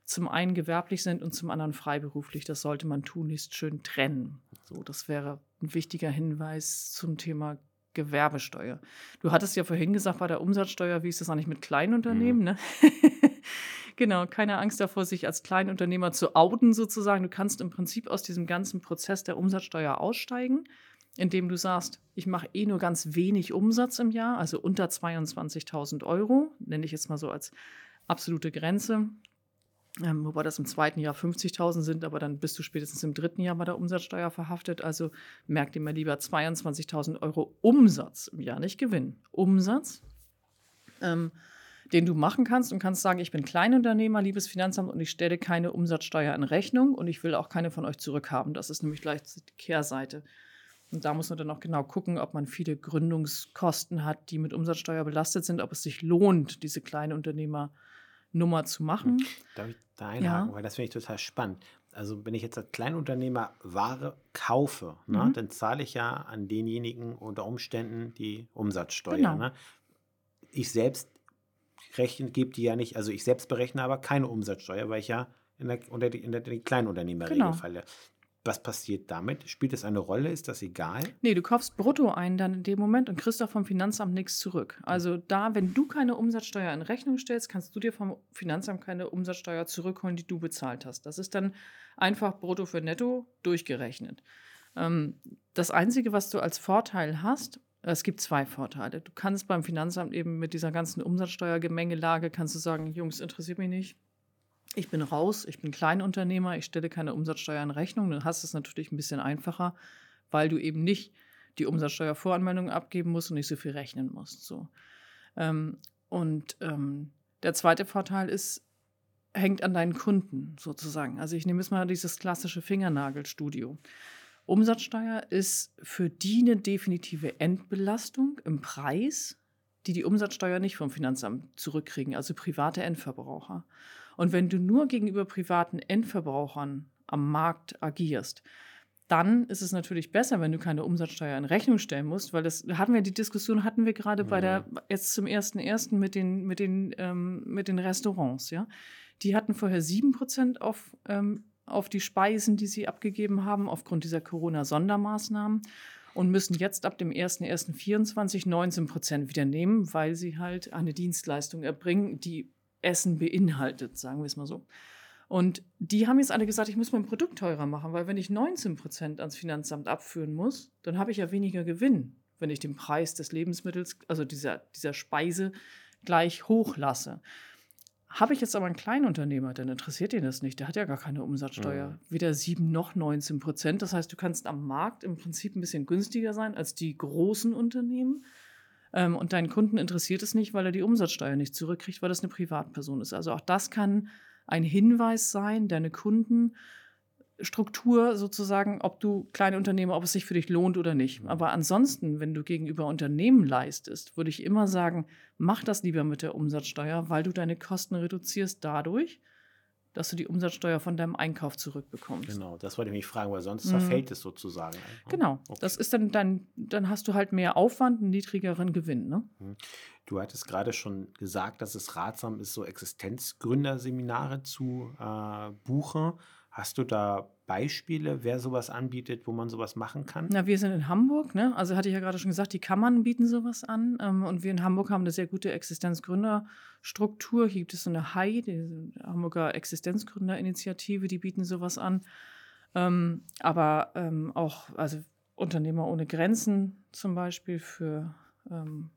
zum einen gewerblich sind und zum anderen freiberuflich. Das sollte man tunlichst schön trennen. So, das wäre ein wichtiger Hinweis zum Thema Gewerbesteuer. Du hattest ja vorhin gesagt, bei der Umsatzsteuer, wie ist das eigentlich mit Kleinunternehmen? Mhm. Ne? [LAUGHS] [LAUGHS] genau, keine Angst davor, sich als Kleinunternehmer zu outen sozusagen. Du kannst im Prinzip aus diesem ganzen Prozess der Umsatzsteuer aussteigen, indem du sagst, ich mache eh nur ganz wenig Umsatz im Jahr, also unter 22.000 Euro, nenne ich jetzt mal so als absolute Grenze. Ähm, wobei das im zweiten Jahr 50.000 sind, aber dann bist du spätestens im dritten Jahr bei der Umsatzsteuer verhaftet. Also merk dir mal lieber 22.000 Euro Umsatz im Jahr, nicht Gewinn. Umsatz, ähm, den du machen kannst und kannst sagen, ich bin Kleinunternehmer, liebes Finanzamt, und ich stelle keine Umsatzsteuer in Rechnung und ich will auch keine von euch zurückhaben. Das ist nämlich gleich die Kehrseite. Und da muss man dann auch genau gucken, ob man viele Gründungskosten hat, die mit Umsatzsteuer belastet sind, ob es sich lohnt, diese Kleinunternehmer äh, Nummer zu machen. Hm. Darf ich da einhaken? Ja. Weil das finde ich total spannend. Also wenn ich jetzt als Kleinunternehmer Ware kaufe, ne, mhm. dann zahle ich ja an denjenigen unter Umständen die Umsatzsteuer. Genau. Ne? Ich selbst rechne, gebe die ja nicht, also ich selbst berechne aber keine Umsatzsteuer, weil ich ja in der, unter die, in der Kleinunternehmerregel genau. falle. Was passiert damit? Spielt das eine Rolle? Ist das egal? Nee, du kaufst brutto ein dann in dem Moment und kriegst auch vom Finanzamt nichts zurück. Also da, wenn du keine Umsatzsteuer in Rechnung stellst, kannst du dir vom Finanzamt keine Umsatzsteuer zurückholen, die du bezahlt hast. Das ist dann einfach brutto für netto durchgerechnet. Ähm, das Einzige, was du als Vorteil hast, es gibt zwei Vorteile. Du kannst beim Finanzamt eben mit dieser ganzen Umsatzsteuergemengelage, kannst du sagen, Jungs, interessiert mich nicht, ich bin raus, ich bin Kleinunternehmer, ich stelle keine Umsatzsteuer in Rechnung. Dann hast du es natürlich ein bisschen einfacher, weil du eben nicht die Umsatzsteuervoranmeldung abgeben musst und nicht so viel rechnen musst. So. Ähm, und ähm, der zweite Vorteil ist, hängt an deinen Kunden sozusagen. Also ich nehme jetzt mal dieses klassische Fingernagelstudio. Umsatzsteuer ist für die eine definitive Entbelastung im Preis, die die Umsatzsteuer nicht vom Finanzamt zurückkriegen, also private Endverbraucher. Und wenn du nur gegenüber privaten Endverbrauchern am Markt agierst, dann ist es natürlich besser, wenn du keine Umsatzsteuer in Rechnung stellen musst, weil das hatten wir die Diskussion hatten wir gerade bei der mhm. jetzt zum ersten ersten mit den mit den ähm, mit den Restaurants, ja, die hatten vorher 7% auf ähm, auf die Speisen, die sie abgegeben haben aufgrund dieser Corona-Sondermaßnahmen und müssen jetzt ab dem 01.01.24 19 Prozent wieder nehmen, weil sie halt eine Dienstleistung erbringen, die Essen beinhaltet, sagen wir es mal so. Und die haben jetzt alle gesagt, ich muss mein Produkt teurer machen, weil wenn ich 19 Prozent ans Finanzamt abführen muss, dann habe ich ja weniger Gewinn, wenn ich den Preis des Lebensmittels, also dieser, dieser Speise, gleich hoch lasse. Habe ich jetzt aber einen Kleinunternehmer, dann interessiert ihn das nicht. Der hat ja gar keine Umsatzsteuer. Mhm. Weder 7 noch 19 Prozent. Das heißt, du kannst am Markt im Prinzip ein bisschen günstiger sein als die großen Unternehmen. Ähm, und deinen Kunden interessiert es nicht, weil er die Umsatzsteuer nicht zurückkriegt, weil das eine Privatperson ist. Also auch das kann ein Hinweis sein, deine Kundenstruktur sozusagen, ob du kleine Unternehmer, ob es sich für dich lohnt oder nicht. Aber ansonsten, wenn du gegenüber Unternehmen leistest, würde ich immer sagen, mach das lieber mit der Umsatzsteuer, weil du deine Kosten reduzierst dadurch, dass du die Umsatzsteuer von deinem Einkauf zurückbekommst. Genau, das wollte ich mich fragen, weil sonst Mhm. zerfällt es sozusagen. Genau. Okay. Das ist dann, dann, dann hast du halt mehr Aufwand, einen niedrigeren Gewinn. Ne? Du hattest gerade schon gesagt, dass es ratsam ist, so Existenzgründerseminare zu äh, buchen. Hast du da Beispiele, wer sowas anbietet, wo man sowas machen kann? Na, wir sind in Hamburg, ne? Also hatte ich ja gerade schon gesagt, die Kammern bieten sowas an. Ähm, und wir in Hamburg haben eine sehr gute Existenzgründerstruktur. Hier gibt es so eine HAI, die Hamburger Existenzgründerinitiative, die bieten sowas an. Ähm, aber ähm, auch, also Unternehmer ohne Grenzen zum Beispiel für, ähm,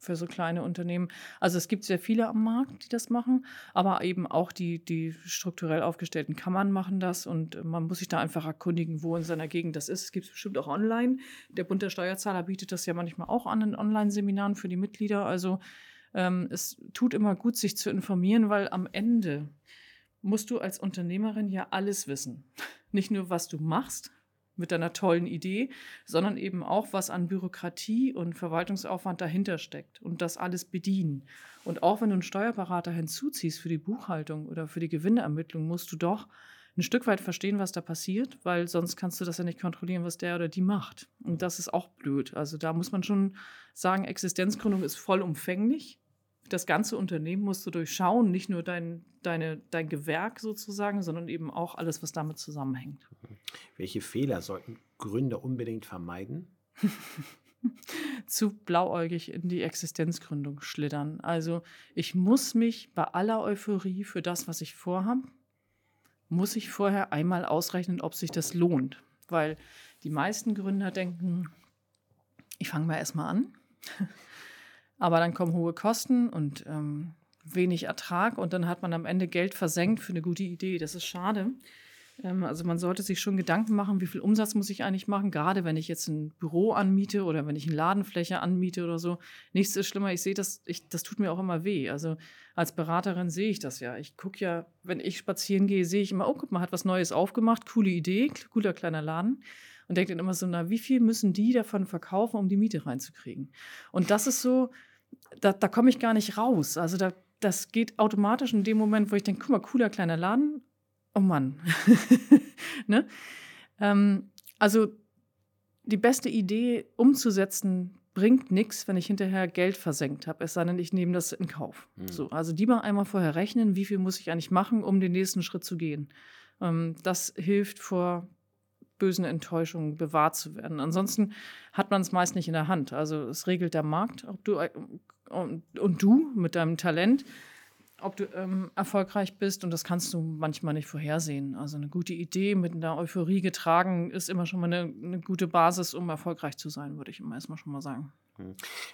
für so kleine Unternehmen. Also es gibt sehr viele am Markt, die das machen, aber eben auch die, die strukturell aufgestellten Kammern machen das und man muss sich da einfach erkundigen, wo in seiner Gegend das ist. Es gibt es bestimmt auch online. Der Bund der Steuerzahler bietet das ja manchmal auch an in Online-Seminaren für die Mitglieder. Also ähm, es tut immer gut, sich zu informieren, weil am Ende musst du als Unternehmerin ja alles wissen. Nicht nur, was du machst mit deiner tollen Idee, sondern eben auch, was an Bürokratie und Verwaltungsaufwand dahinter steckt und das alles bedienen. Und auch wenn du einen Steuerberater hinzuziehst für die Buchhaltung oder für die Gewinnermittlung, musst du doch ein Stück weit verstehen, was da passiert, weil sonst kannst du das ja nicht kontrollieren, was der oder die macht. Und das ist auch blöd. Also da muss man schon sagen, Existenzgründung ist vollumfänglich. Das ganze Unternehmen musst du durchschauen, nicht nur dein, deine, dein Gewerk sozusagen, sondern eben auch alles, was damit zusammenhängt. Welche Fehler sollten Gründer unbedingt vermeiden? [LAUGHS] zu blauäugig in die Existenzgründung schlittern. Also ich muss mich bei aller Euphorie für das, was ich vorhabe, muss ich vorher einmal ausrechnen, ob sich das lohnt. Weil die meisten Gründer denken, ich fange mal erstmal an, aber dann kommen hohe Kosten und ähm, wenig Ertrag und dann hat man am Ende Geld versenkt für eine gute Idee. Das ist schade. Ähm, also man sollte sich schon Gedanken machen, wie viel Umsatz muss ich eigentlich machen, gerade wenn ich jetzt ein Büro anmiete oder wenn ich eine Ladenfläche anmiete oder so. Nichts ist schlimmer, ich sehe das, ich, das tut mir auch immer weh. Also als Beraterin sehe ich das ja. Ich gucke ja, wenn ich spazieren gehe, sehe ich immer, oh, guck mal, hat was Neues aufgemacht, coole Idee, cooler kleiner Laden. Und denke dann immer so, na, wie viel müssen die davon verkaufen, um die Miete reinzukriegen? Und das ist so, da, da komme ich gar nicht raus. Also da, das geht automatisch in dem Moment, wo ich denke, guck mal, cooler kleiner Laden, oh Mann. [LAUGHS] ne? ähm, also die beste Idee umzusetzen bringt nichts, wenn ich hinterher Geld versenkt habe, es sei denn, ich nehme das in Kauf. Mhm. So, also lieber einmal vorher rechnen, wie viel muss ich eigentlich machen, um den nächsten Schritt zu gehen. Ähm, das hilft vor bösen Enttäuschungen bewahrt zu werden. Ansonsten hat man es meist nicht in der Hand. Also es regelt der Markt, ob du und, und du mit deinem Talent ob du ähm, erfolgreich bist und das kannst du manchmal nicht vorhersehen. Also eine gute Idee mit einer Euphorie getragen ist immer schon mal eine, eine gute Basis, um erfolgreich zu sein, würde ich immer erstmal schon mal sagen.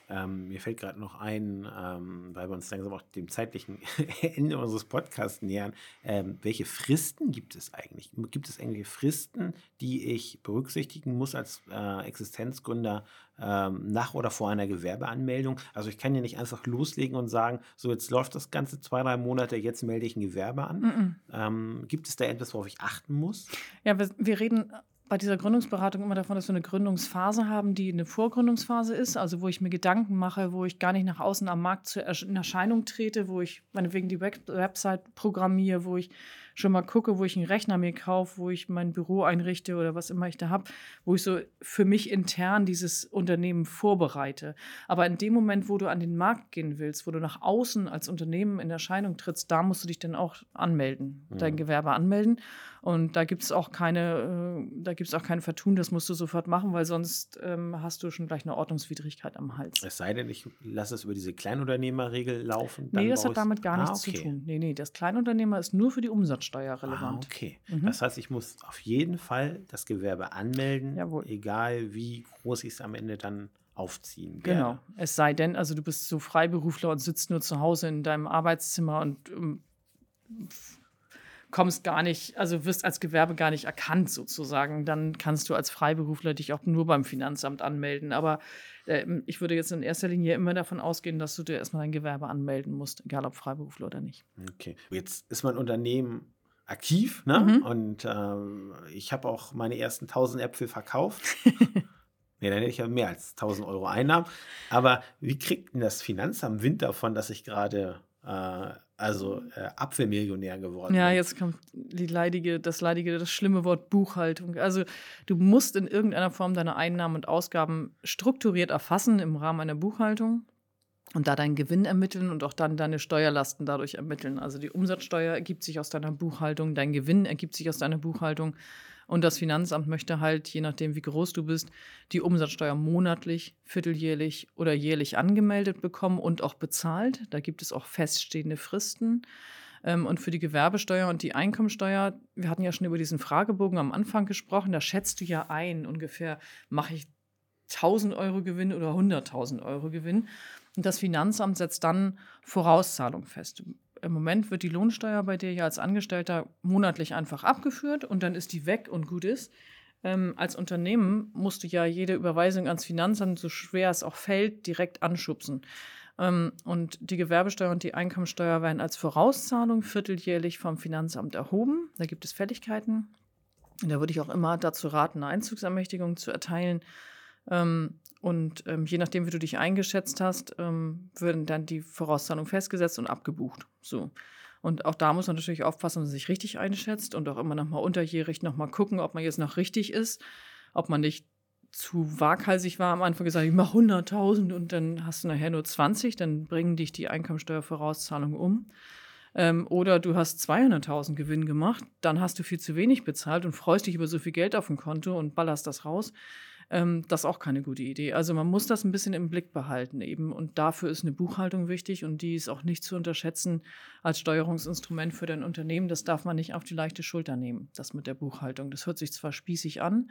Ähm, mir fällt gerade noch ein, ähm, weil wir uns langsam auch dem zeitlichen [LAUGHS] Ende unseres Podcasts nähern. Ähm, welche Fristen gibt es eigentlich? Gibt es irgendwelche Fristen, die ich berücksichtigen muss als äh, Existenzgründer ähm, nach oder vor einer Gewerbeanmeldung? Also ich kann ja nicht einfach loslegen und sagen, so jetzt läuft das Ganze zwei, drei Monate, jetzt melde ich ein Gewerbe an. Mhm. Ähm, gibt es da etwas, worauf ich achten muss? Ja, wir, wir reden bei dieser Gründungsberatung immer davon, dass wir eine Gründungsphase haben, die eine Vorgründungsphase ist, also wo ich mir Gedanken mache, wo ich gar nicht nach außen am Markt in Erscheinung trete, wo ich meinetwegen die Web Website programmiere, wo ich schon mal gucke, wo ich einen Rechner mir kaufe, wo ich mein Büro einrichte oder was immer ich da habe, wo ich so für mich intern dieses Unternehmen vorbereite. Aber in dem Moment, wo du an den Markt gehen willst, wo du nach außen als Unternehmen in Erscheinung trittst, da musst du dich dann auch anmelden, Mhm. dein Gewerbe anmelden. Und da gibt es auch keine, äh, da gibt es auch kein Vertun, das musst du sofort machen, weil sonst ähm, hast du schon gleich eine Ordnungswidrigkeit am Hals. Es sei denn, ich lasse es über diese Kleinunternehmerregel laufen. Nee, dann das brauche hat damit gar Ah, nichts okay. zu tun. Nee, nee, das Kleinunternehmer ist nur für die Umsatzsteuer Ah, okay. Mhm. Das heißt, ich muss auf jeden Fall das Gewerbe anmelden, Jawohl. egal wie groß ich es am Ende dann aufziehen. Genau. werde. Es sei denn, also du bist so Freiberufler und sitzt nur zu Hause in deinem Arbeitszimmer und ähm, f- kommst gar nicht, also wirst als Gewerbe gar nicht erkannt sozusagen. Dann kannst du als Freiberufler dich auch nur beim Finanzamt anmelden. Aber ähm, ich würde jetzt in erster Linie immer davon ausgehen, dass du dir erstmal dein Gewerbe anmelden musst, egal ob Freiberufler oder nicht. Okay. Jetzt ist mein Unternehmen aktiv ne? Mhm. und ähm, ich habe auch meine ersten 1000 Äpfel verkauft. [LAUGHS] Ja, dann hätte ich ja mehr als 1000 Euro Einnahmen. Aber wie kriegt denn das Finanzamt Wind davon, dass ich gerade äh, also äh, Apfelmillionär geworden Ja, bin? jetzt kommt die leidige, das leidige, das schlimme Wort Buchhaltung. Also du musst in irgendeiner Form deine Einnahmen und Ausgaben strukturiert erfassen im Rahmen einer Buchhaltung und da deinen Gewinn ermitteln und auch dann deine Steuerlasten dadurch ermitteln. Also die Umsatzsteuer ergibt sich aus deiner Buchhaltung, dein Gewinn ergibt sich aus deiner Buchhaltung und das Finanzamt möchte halt, je nachdem wie groß du bist, die Umsatzsteuer monatlich, vierteljährlich oder jährlich angemeldet bekommen und auch bezahlt. Da gibt es auch feststehende Fristen. Ähm, Und für die Gewerbesteuer und die Einkommensteuer, wir hatten ja schon über diesen Fragebogen am Anfang gesprochen, da schätzt du ja ein, ungefähr mache ich 1000 Euro Gewinn oder 100.000 Euro Gewinn. Und das Finanzamt setzt dann Vorauszahlung fest. Im Moment wird die Lohnsteuer bei dir ja als Angestellter monatlich einfach abgeführt und dann ist die weg und gut ist. Ähm, als Unternehmen musst du ja jede Überweisung ans Finanzamt, so schwer es auch fällt, direkt anschubsen. Ähm, und die Gewerbesteuer und die Einkommensteuer werden als Vorauszahlung vierteljährlich vom Finanzamt erhoben. Da gibt es Fälligkeiten. Da würde ich auch immer dazu raten, eine Einzugsermächtigung zu erteilen. Ähm, und ähm, je nachdem, wie du dich eingeschätzt hast, ähm, würden dann die Vorauszahlungen festgesetzt und abgebucht. So. Und auch da muss man natürlich aufpassen, dass man sich richtig einschätzt und auch immer nochmal unterjährig nochmal gucken, ob man jetzt noch richtig ist, ob man nicht zu waghalsig war am Anfang gesagt, ich mache 100.000 und dann hast du nachher nur 20, dann bringen dich die Einkommensteuervorauszahlungen um. Ähm, oder du hast 200.000 Gewinn gemacht, dann hast du viel zu wenig bezahlt und freust dich über so viel Geld auf dem Konto und ballerst das raus. Ähm, das ist auch keine gute Idee. Also man muss das ein bisschen im Blick behalten eben. Und dafür ist eine Buchhaltung wichtig und die ist auch nicht zu unterschätzen als Steuerungsinstrument für dein Unternehmen. Das darf man nicht auf die leichte Schulter nehmen, das mit der Buchhaltung. Das hört sich zwar spießig an,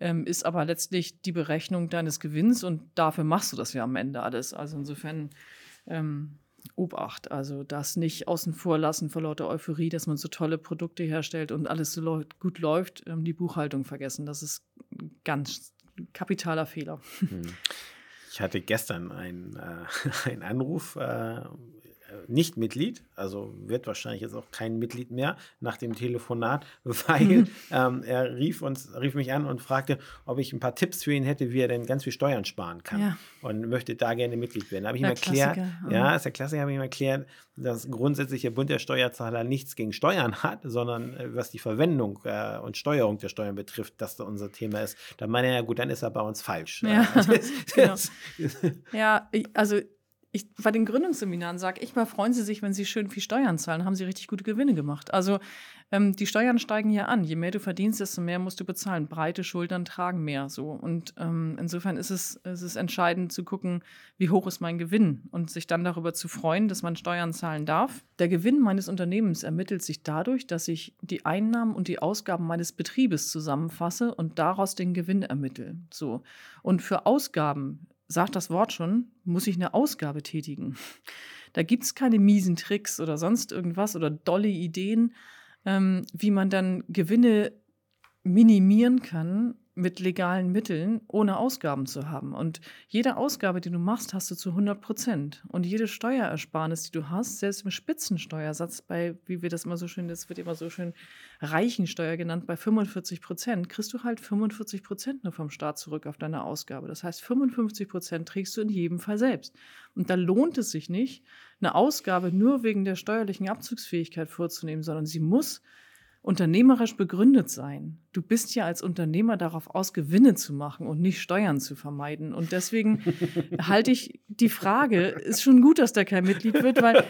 ähm, ist aber letztlich die Berechnung deines Gewinns und dafür machst du das ja am Ende alles. Also insofern ähm, Obacht, also das nicht außen vor lassen vor lauter Euphorie, dass man so tolle Produkte herstellt und alles so gut läuft, ähm, die Buchhaltung vergessen. Das ist ganz kapitaler Fehler. Hm. Ich hatte gestern einen, äh, [LAUGHS] Anruf, äh, nicht Mitglied, also wird wahrscheinlich jetzt auch kein Mitglied mehr nach dem Telefonat, [LAUGHS] weil ähm, er rief, uns, rief mich an und fragte, ob ich ein paar Tipps für ihn hätte, wie er denn ganz viel Steuern sparen kann Ja. und möchte da gerne Mitglied werden. Da habe ich ihm erklärt, Klassiker. ja, ist der Klassiker, habe ich ihm erklärt, dass grundsätzlich der Bund der Steuerzahler nichts gegen Steuern hat, sondern äh, was die Verwendung äh, und Steuerung der Steuern betrifft, dass da unser Thema ist. Da meine er, ja gut, dann ist er bei uns falsch. Ja, [LAUGHS] das, [LAUGHS] genau. Ja, ich, also ich, bei den Gründungsseminaren sage ich mal, freuen Sie sich, wenn Sie schön viel Steuern zahlen, haben Sie richtig gute Gewinne gemacht. Also ähm, die Steuern steigen ja an. Je mehr du verdienst, desto mehr musst du bezahlen. Breite Schultern tragen mehr so. Und ähm, insofern ist es, es ist entscheidend zu gucken, wie hoch ist mein Gewinn und sich dann darüber zu freuen, dass man Steuern zahlen darf. Der Gewinn meines Unternehmens ermittelt sich dadurch, dass ich die Einnahmen und die Ausgaben meines Betriebes zusammenfasse und daraus den Gewinn ermittle. So. Und für Ausgaben sagt das Wort schon, muss ich eine Ausgabe tätigen. Da gibt es keine miesen Tricks oder sonst irgendwas oder dolle Ideen, ähm, wie man dann Gewinne minimieren kann mit legalen Mitteln, ohne Ausgaben zu haben. Und jede Ausgabe, die du machst, hast du zu 100 Prozent. Und jede Steuerersparnis, die du hast, selbst im Spitzensteuersatz, bei, wie wir das immer so schön, das wird immer so schön Reichensteuer genannt, bei 45 Prozent, kriegst du halt 45 Prozent nur vom Staat zurück auf deine Ausgabe. Das heißt, 55 Prozent trägst du in jedem Fall selbst. Und da lohnt es sich nicht, eine Ausgabe nur wegen der steuerlichen Abzugsfähigkeit vorzunehmen, sondern sie muss unternehmerisch begründet sein. Du bist ja als Unternehmer darauf aus, Gewinne zu machen und nicht Steuern zu vermeiden. Und deswegen [LAUGHS] halte ich die Frage, ist schon gut, dass der kein Mitglied wird, weil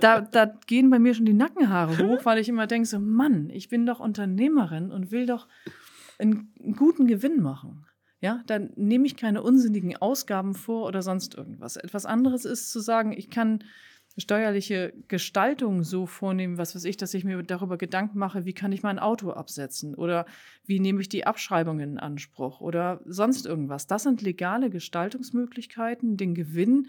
da, da gehen bei mir schon die Nackenhaare hoch, weil ich immer denke, so Mann, ich bin doch Unternehmerin und will doch einen guten Gewinn machen. Ja, dann nehme ich keine unsinnigen Ausgaben vor oder sonst irgendwas. Etwas anderes ist zu sagen, ich kann steuerliche Gestaltung so vornehmen, was weiß ich, dass ich mir darüber Gedanken mache, wie kann ich mein Auto absetzen oder wie nehme ich die Abschreibung in Anspruch oder sonst irgendwas. Das sind legale Gestaltungsmöglichkeiten, den Gewinn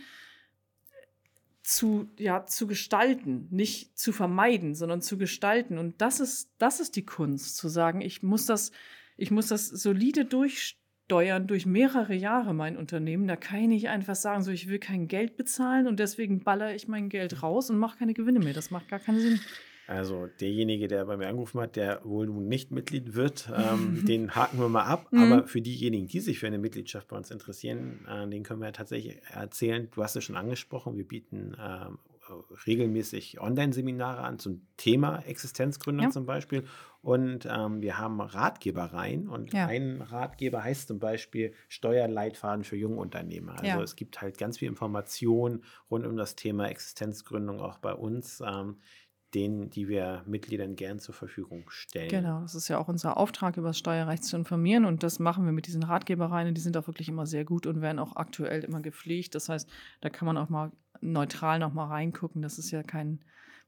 zu, ja, zu gestalten, nicht zu vermeiden, sondern zu gestalten. Und das ist, das ist die Kunst, zu sagen, ich muss das, ich muss das solide durchsteuern durch mehrere Jahre, mein Unternehmen. Da kann ich nicht einfach sagen, so, ich will kein Geld bezahlen und deswegen baller ich mein Geld raus und mache keine Gewinne mehr. Das macht gar keinen Sinn. Also derjenige, der bei mir angerufen hat, der wohl nun nicht Mitglied wird, [LAUGHS] ähm, den haken wir mal ab. Mhm. Aber für diejenigen, die sich für eine Mitgliedschaft bei uns interessieren, äh, den können wir tatsächlich erzählen. Du hast es schon angesprochen, wir bieten äh, regelmäßig Online-Seminare an zum Thema Existenzgründung ja. zum Beispiel. Und ähm, wir haben Ratgebereien. Und ja. ein Ratgeber heißt zum Beispiel Steuerleitfaden für Jungunternehmer. Also ja. es gibt halt ganz viel Information rund um das Thema Existenzgründung auch bei uns. Ähm, denen, die wir Mitgliedern gern zur Verfügung stellen. Genau, das ist ja auch unser Auftrag, über das Steuerrecht zu informieren und das machen wir mit diesen Ratgebereien. Die sind auch wirklich immer sehr gut und werden auch aktuell immer gepflegt. Das heißt, da kann man auch mal neutral noch mal reingucken. Das ist ja kein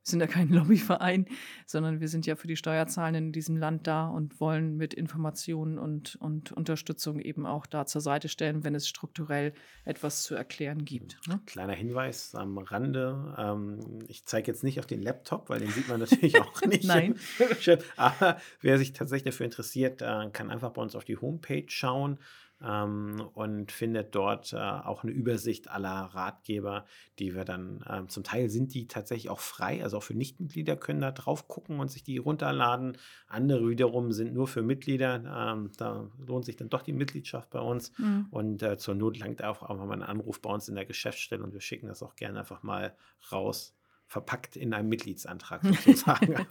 wir sind ja kein [LAUGHS] Lobbyverein, sondern wir sind ja für die Steuerzahlenden in diesem Land da und wollen mit Informationen und, und Unterstützung eben auch da zur Seite stellen, wenn es strukturell etwas zu erklären gibt. Ne? Kleiner Hinweis am Rande. Ähm, ich zeige jetzt nicht auf den Laptop, weil den sieht man natürlich [LAUGHS] auch nicht. Nein. [LAUGHS] Aber wer sich tatsächlich dafür interessiert, äh, kann einfach bei uns auf die Homepage schauen ähm, und findet dort äh, auch eine Übersicht aller Ratgeber, die wir dann, äh, zum Teil sind die tatsächlich auch frei, also auch für Nichtmitglieder können da drauf gucken und sich die runterladen. Andere wiederum sind nur für Mitglieder. Ähm, da lohnt sich dann doch die Mitgliedschaft bei uns mhm. und äh, zur Not langt auch, auch mal ein Anruf bei uns in der Geschäftsstelle und wir schicken das auch gerne einfach mal raus verpackt in einem Mitgliedsantrag sozusagen.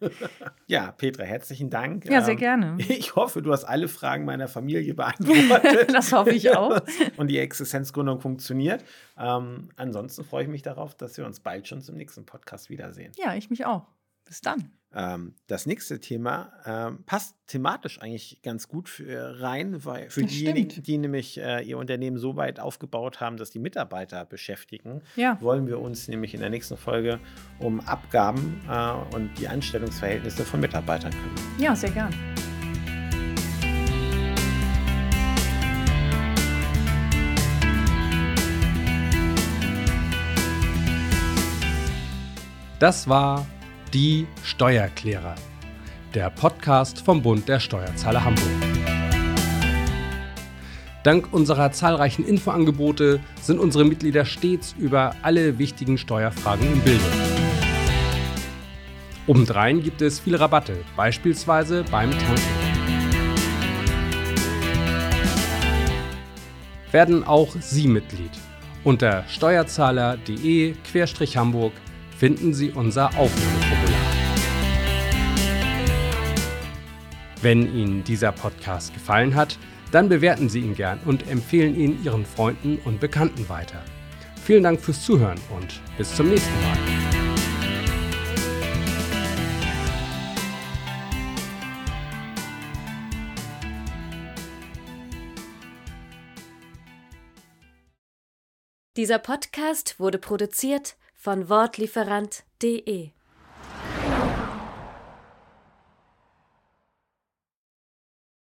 [LAUGHS] ja, Petra, herzlichen Dank. Ja, sehr ähm, gerne. [LAUGHS] Ich hoffe, du hast alle Fragen meiner Familie beantwortet. [LAUGHS] das hoffe ich auch. Und die Existenzgründung funktioniert. Ähm, ansonsten freue ich mich darauf, dass wir uns bald schon zum nächsten Podcast wiedersehen. Ja, ich mich auch. Bis dann. Ähm, das nächste Thema ähm, passt thematisch eigentlich ganz gut für, rein, weil für das diejenigen, stimmt. die nämlich äh, ihr Unternehmen so weit aufgebaut haben, dass die Mitarbeiter beschäftigen, ja. wollen wir uns nämlich in der nächsten Folge um Abgaben äh, und die Anstellungsverhältnisse von Mitarbeitern kümmern. Ja, sehr gern. Das war die Steuerklärer, der Podcast vom Bund der Steuerzahler Hamburg. Dank unserer zahlreichen Infoangebote sind unsere Mitglieder stets über alle wichtigen Steuerfragen im Bilde. Obendrein gibt es viele Rabatte, beispielsweise beim Tanken. Werden auch Sie Mitglied. Unter steuerzahler.de-hamburg finden Sie unser Aufnahmeformular. Wenn Ihnen dieser Podcast gefallen hat, dann bewerten Sie ihn gern und empfehlen ihn Ihren Freunden und Bekannten weiter. Vielen Dank fürs Zuhören und bis zum nächsten Mal. Dieser Podcast wurde produziert von Wortlieferant.de